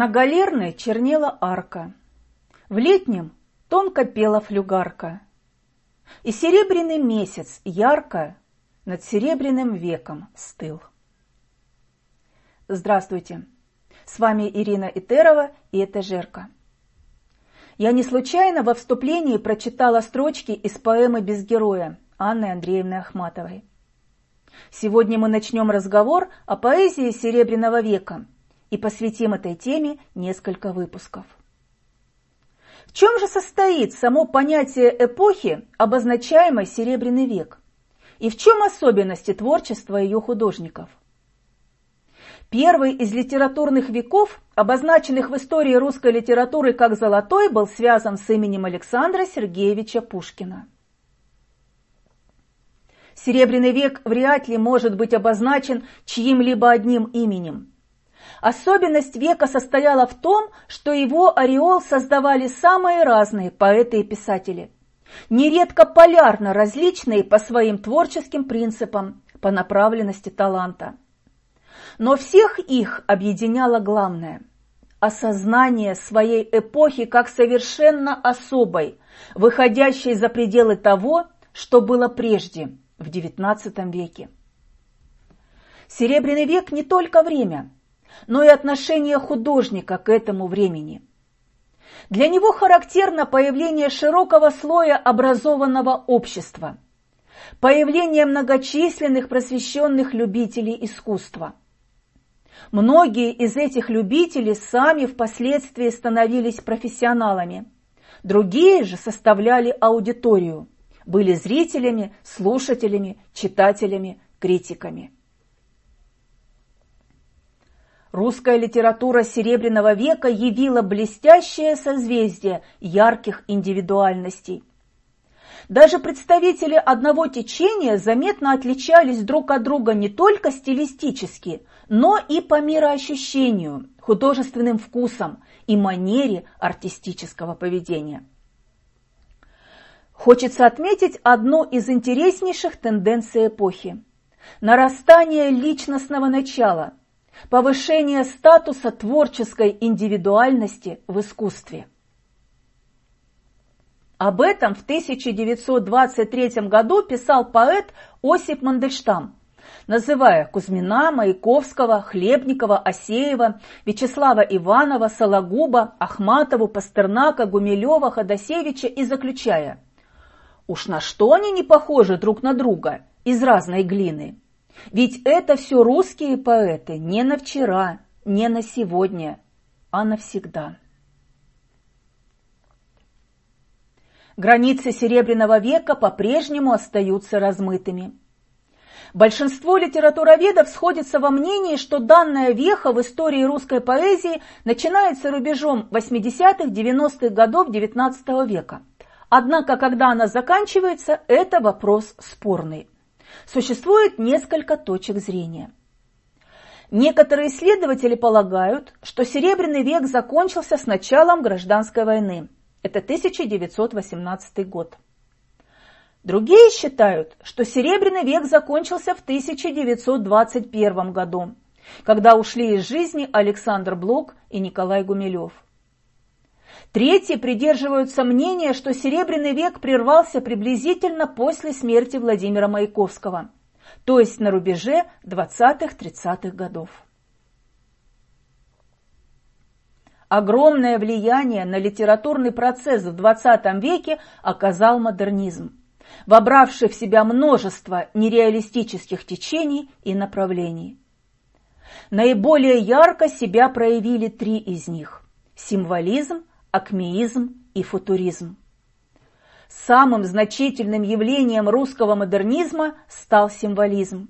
На галерной чернела арка, В летнем тонко пела флюгарка, И серебряный месяц ярко Над серебряным веком стыл. Здравствуйте! С вами Ирина Итерова, и это «Жерка». Я не случайно во вступлении прочитала строчки из поэмы «Без героя» Анны Андреевны Ахматовой. Сегодня мы начнем разговор о поэзии Серебряного века – и посвятим этой теме несколько выпусков. В чем же состоит само понятие эпохи, обозначаемой Серебряный век? И в чем особенности творчества ее художников? Первый из литературных веков, обозначенных в истории русской литературы как «золотой», был связан с именем Александра Сергеевича Пушкина. Серебряный век вряд ли может быть обозначен чьим-либо одним именем. Особенность века состояла в том, что его ореол создавали самые разные поэты и писатели, нередко полярно различные по своим творческим принципам, по направленности таланта. Но всех их объединяло главное – осознание своей эпохи как совершенно особой, выходящей за пределы того, что было прежде, в XIX веке. Серебряный век не только время – но и отношение художника к этому времени. Для него характерно появление широкого слоя образованного общества, появление многочисленных просвещенных любителей искусства. Многие из этих любителей сами впоследствии становились профессионалами, другие же составляли аудиторию, были зрителями, слушателями, читателями, критиками. Русская литература Серебряного века явила блестящее созвездие ярких индивидуальностей. Даже представители одного течения заметно отличались друг от друга не только стилистически, но и по мироощущению, художественным вкусам и манере артистического поведения. Хочется отметить одну из интереснейших тенденций эпохи – нарастание личностного начала – повышение статуса творческой индивидуальности в искусстве. Об этом в 1923 году писал поэт Осип Мандельштам, называя Кузьмина, Маяковского, Хлебникова, Осеева, Вячеслава Иванова, Сологуба, Ахматову, Пастернака, Гумилева, Ходосевича и заключая «Уж на что они не похожи друг на друга из разной глины?» Ведь это все русские поэты не на вчера, не на сегодня, а навсегда. Границы Серебряного века по-прежнему остаются размытыми. Большинство литературоведов сходится во мнении, что данная веха в истории русской поэзии начинается рубежом 80-х-90-х годов XIX века. Однако, когда она заканчивается, это вопрос спорный. Существует несколько точек зрения. Некоторые исследователи полагают, что Серебряный век закончился с началом гражданской войны. Это 1918 год. Другие считают, что Серебряный век закончился в 1921 году, когда ушли из жизни Александр Блок и Николай Гумилев. Третьи придерживаются мнения, что Серебряный век прервался приблизительно после смерти Владимира Маяковского, то есть на рубеже 20-30-х годов. Огромное влияние на литературный процесс в XX веке оказал модернизм, вобравший в себя множество нереалистических течений и направлений. Наиболее ярко себя проявили три из них – символизм, акмеизм и футуризм. Самым значительным явлением русского модернизма стал символизм.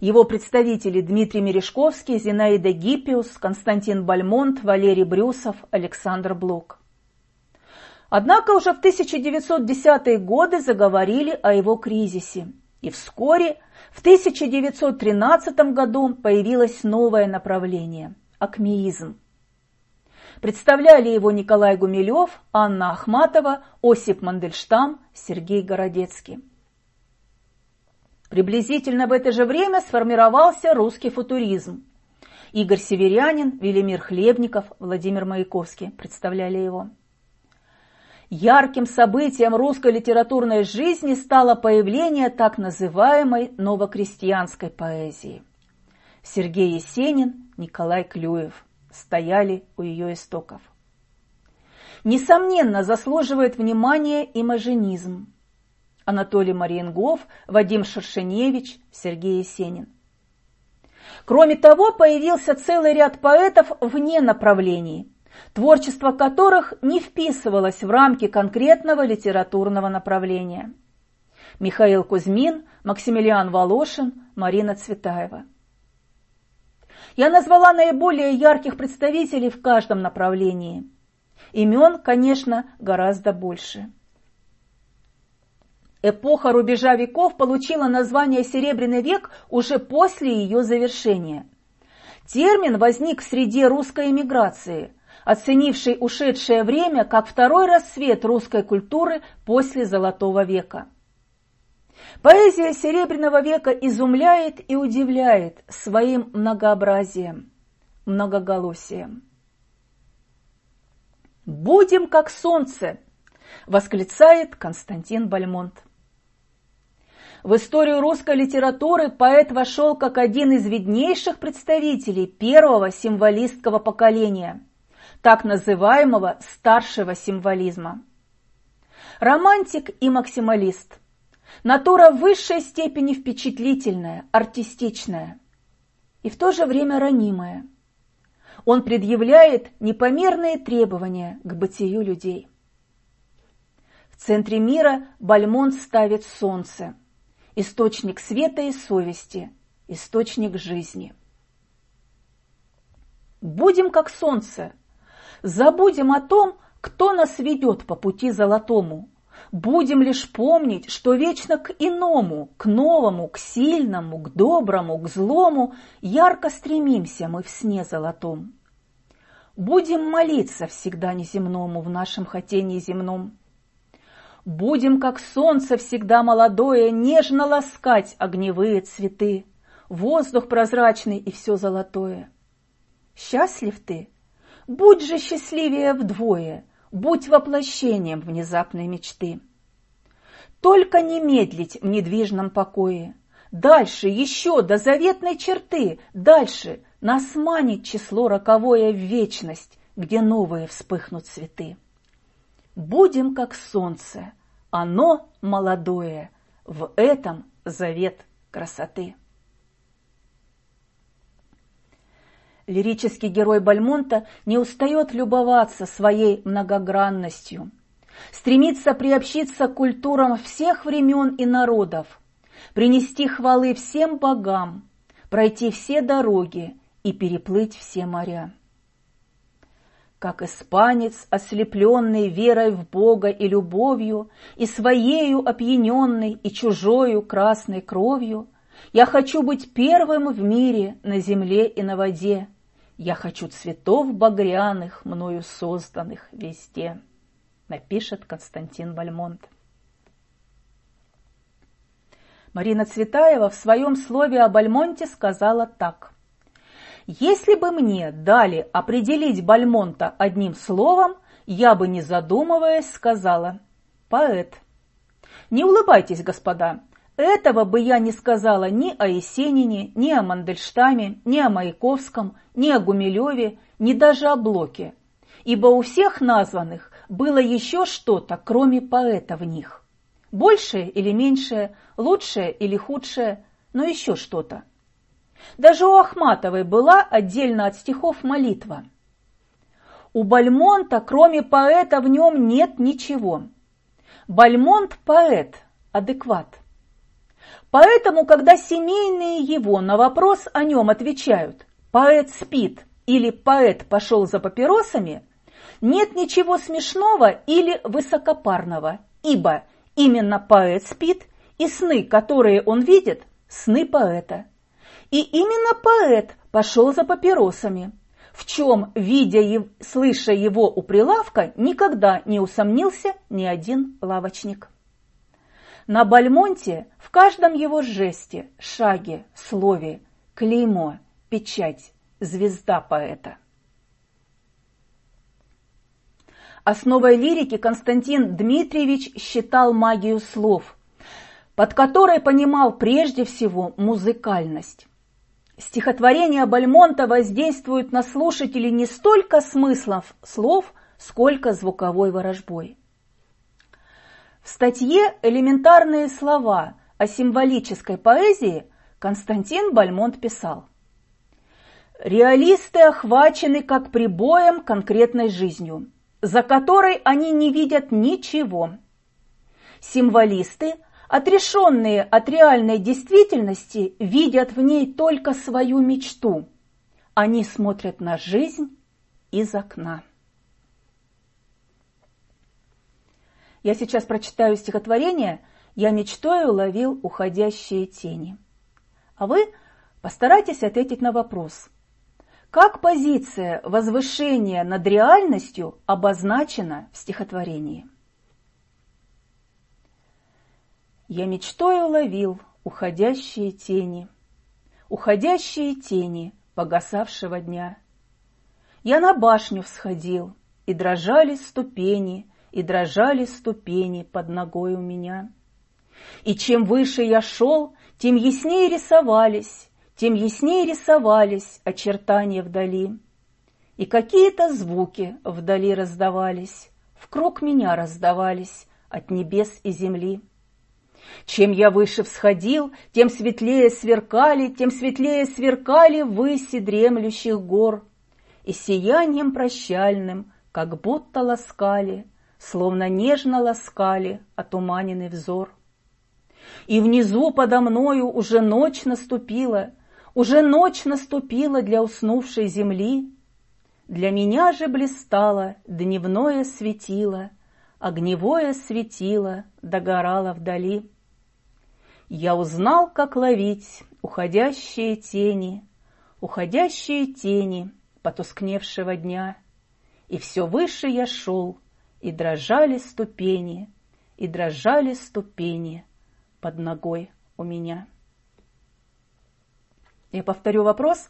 Его представители Дмитрий Мережковский, Зинаида Гиппиус, Константин Бальмонт, Валерий Брюсов, Александр Блок. Однако уже в 1910-е годы заговорили о его кризисе. И вскоре, в 1913 году, появилось новое направление – акмеизм. Представляли его Николай Гумилев, Анна Ахматова, Осип Мандельштам, Сергей Городецкий. Приблизительно в это же время сформировался русский футуризм. Игорь Северянин, Велимир Хлебников, Владимир Маяковский представляли его. Ярким событием русской литературной жизни стало появление так называемой новокрестьянской поэзии. Сергей Есенин, Николай Клюев стояли у ее истоков. Несомненно, заслуживает внимания имажинизм. Анатолий Мариенгов, Вадим Шершеневич, Сергей Есенин. Кроме того, появился целый ряд поэтов вне направлений, творчество которых не вписывалось в рамки конкретного литературного направления. Михаил Кузьмин, Максимилиан Волошин, Марина Цветаева. Я назвала наиболее ярких представителей в каждом направлении. Имен, конечно, гораздо больше. Эпоха рубежа веков получила название «Серебряный век» уже после ее завершения. Термин возник в среде русской эмиграции – оценивший ушедшее время как второй рассвет русской культуры после Золотого века. Поэзия Серебряного века изумляет и удивляет своим многообразием, многоголосием. «Будем как солнце!» – восклицает Константин Бальмонт. В историю русской литературы поэт вошел как один из виднейших представителей первого символистского поколения – так называемого старшего символизма. Романтик и максималист. Натура в высшей степени впечатлительная, артистичная и в то же время ранимая. Он предъявляет непомерные требования к бытию людей. В центре мира Бальмонт ставит солнце, источник света и совести, источник жизни. Будем как солнце, Забудем о том, кто нас ведет по пути золотому. Будем лишь помнить, что вечно к иному, к новому, к сильному, к доброму, к злому ярко стремимся мы в сне золотом. Будем молиться всегда неземному в нашем хотении земном. Будем, как солнце всегда молодое, нежно ласкать огневые цветы, воздух прозрачный и все золотое. Счастлив ты? Будь же счастливее вдвое, будь воплощением внезапной мечты. Только не медлить в недвижном покое, Дальше, еще до заветной черты, дальше нас манит число роковое в вечность, где новые вспыхнут цветы. Будем как солнце, оно молодое, в этом завет красоты. Лирический герой Бальмонта не устает любоваться своей многогранностью, стремится приобщиться к культурам всех времен и народов, принести хвалы всем богам, пройти все дороги и переплыть все моря. Как испанец, ослепленный верой в Бога и любовью, и своею опьяненный и чужою красной кровью, я хочу быть первым в мире на земле и на воде, я хочу цветов багряных, мною созданных везде, напишет Константин Бальмонт. Марина Цветаева в своем слове о Бальмонте сказала так. «Если бы мне дали определить Бальмонта одним словом, я бы, не задумываясь, сказала «поэт». Не улыбайтесь, господа, этого бы я не сказала ни о Есенине, ни о Мандельштаме, ни о Маяковском, ни о Гумилеве, ни даже о Блоке, ибо у всех названных было еще что-то, кроме поэта в них. Большее или меньшее, лучшее или худшее, но еще что-то. Даже у Ахматовой была отдельно от стихов молитва. У Бальмонта, кроме поэта, в нем нет ничего. Бальмонт – поэт, адекват – Поэтому, когда семейные его на вопрос о нем отвечают «поэт спит» или «поэт пошел за папиросами», нет ничего смешного или высокопарного, ибо именно поэт спит, и сны, которые он видит, сны поэта. И именно поэт пошел за папиросами, в чем, видя и слыша его у прилавка, никогда не усомнился ни один лавочник. На Бальмонте каждом его жесте, шаге, слове, клеймо, печать, звезда поэта. Основой лирики Константин Дмитриевич считал магию слов, под которой понимал прежде всего музыкальность. Стихотворения Бальмонта воздействуют на слушателей не столько смыслов слов, сколько звуковой ворожбой. В статье «Элементарные слова о символической поэзии» Константин Бальмонт писал «Реалисты охвачены как прибоем конкретной жизнью за которой они не видят ничего. Символисты, отрешенные от реальной действительности, видят в ней только свою мечту. Они смотрят на жизнь из окна. Я сейчас прочитаю стихотворение «Я мечтой уловил уходящие тени». А вы постарайтесь ответить на вопрос – как позиция возвышения над реальностью обозначена в стихотворении? Я мечтой уловил уходящие тени, Уходящие тени погасавшего дня. Я на башню всходил, и дрожали ступени, И дрожали ступени под ногой у меня. И чем выше я шел, тем яснее рисовались тем яснее рисовались очертания вдали. И какие-то звуки вдали раздавались, в круг меня раздавались от небес и земли. Чем я выше всходил, тем светлее сверкали, тем светлее сверкали выси дремлющих гор, и сиянием прощальным, как будто ласкали, словно нежно ласкали отуманенный взор. И внизу подо мною уже ночь наступила — уже ночь наступила для уснувшей земли, Для меня же блистало дневное светило, Огневое светило догорало вдали. Я узнал, как ловить уходящие тени, Уходящие тени потускневшего дня, И все выше я шел, и дрожали ступени, И дрожали ступени под ногой у меня. Я повторю вопрос,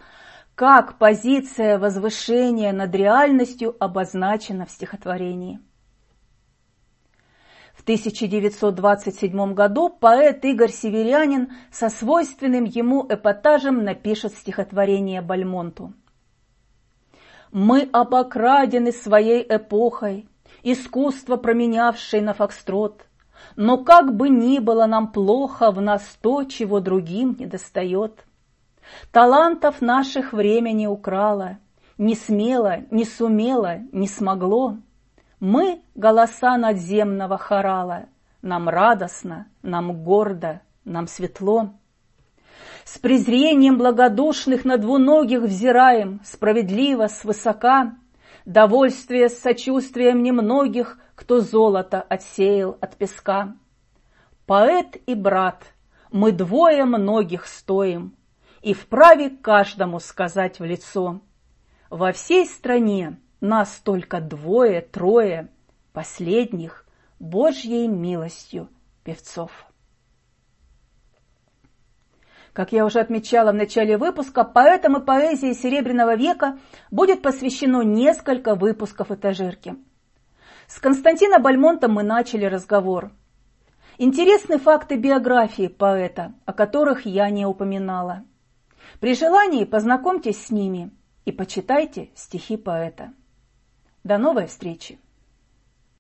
как позиция возвышения над реальностью обозначена в стихотворении. В 1927 году поэт Игорь Северянин со свойственным ему эпатажем напишет стихотворение Бальмонту. «Мы обокрадены своей эпохой, искусство променявшей на фокстрот, но как бы ни было нам плохо, в нас то, чего другим не достает». Талантов наших время не украло, Не смело, не сумело, не смогло. Мы — голоса надземного хорала, Нам радостно, нам гордо, нам светло. С презрением благодушных на двуногих взираем, Справедливо, свысока, Довольствие с сочувствием немногих, Кто золото отсеял от песка. Поэт и брат, мы двое многих стоим, и вправе каждому сказать в лицо. Во всей стране нас только двое-трое, последних Божьей милостью певцов. Как я уже отмечала в начале выпуска, поэтам и поэзии Серебряного века будет посвящено несколько выпусков этажерки. С Константина Бальмонта мы начали разговор. Интересны факты биографии поэта, о которых я не упоминала. При желании познакомьтесь с ними и почитайте стихи поэта. До новой встречи!